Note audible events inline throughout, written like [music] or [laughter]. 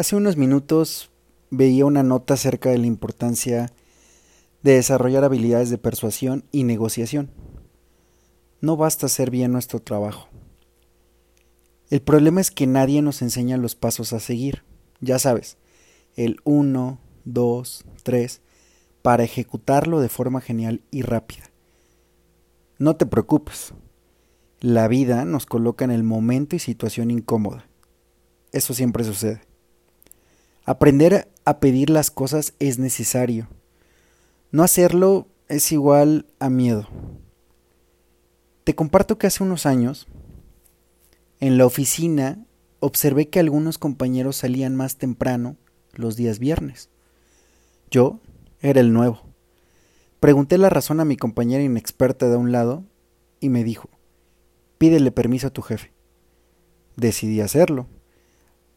Hace unos minutos veía una nota acerca de la importancia de desarrollar habilidades de persuasión y negociación. No basta hacer bien nuestro trabajo. El problema es que nadie nos enseña los pasos a seguir. Ya sabes, el 1, 2, 3, para ejecutarlo de forma genial y rápida. No te preocupes. La vida nos coloca en el momento y situación incómoda. Eso siempre sucede. Aprender a pedir las cosas es necesario. No hacerlo es igual a miedo. Te comparto que hace unos años, en la oficina, observé que algunos compañeros salían más temprano los días viernes. Yo era el nuevo. Pregunté la razón a mi compañera inexperta de un lado y me dijo, pídele permiso a tu jefe. Decidí hacerlo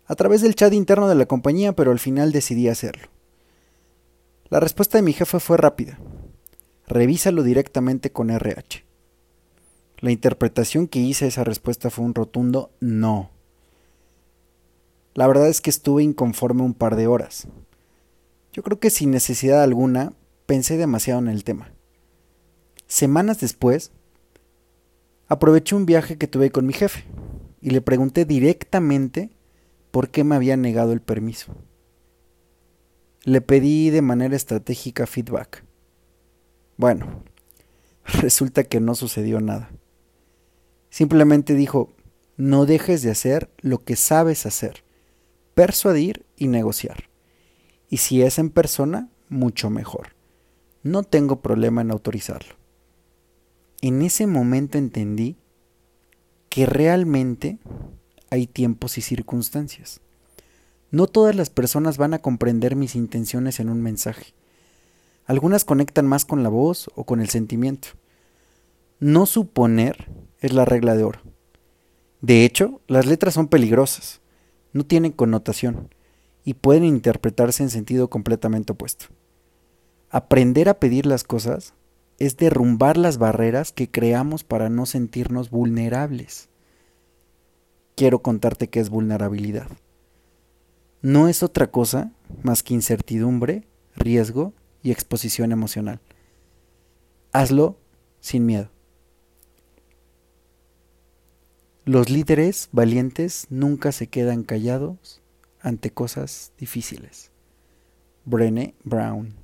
a través del chat interno de la compañía, pero al final decidí hacerlo. La respuesta de mi jefe fue rápida. Revísalo directamente con RH. La interpretación que hice de esa respuesta fue un rotundo no. La verdad es que estuve inconforme un par de horas. Yo creo que sin necesidad alguna pensé demasiado en el tema. Semanas después, aproveché un viaje que tuve con mi jefe y le pregunté directamente por qué me había negado el permiso. Le pedí de manera estratégica feedback. Bueno, [laughs] resulta que no sucedió nada. Simplemente dijo, no dejes de hacer lo que sabes hacer, persuadir y negociar. Y si es en persona, mucho mejor. No tengo problema en autorizarlo. En ese momento entendí que realmente hay tiempos y circunstancias. No todas las personas van a comprender mis intenciones en un mensaje. Algunas conectan más con la voz o con el sentimiento. No suponer es la regla de oro. De hecho, las letras son peligrosas, no tienen connotación y pueden interpretarse en sentido completamente opuesto. Aprender a pedir las cosas es derrumbar las barreras que creamos para no sentirnos vulnerables quiero contarte qué es vulnerabilidad. No es otra cosa más que incertidumbre, riesgo y exposición emocional. Hazlo sin miedo. Los líderes valientes nunca se quedan callados ante cosas difíciles. Brené Brown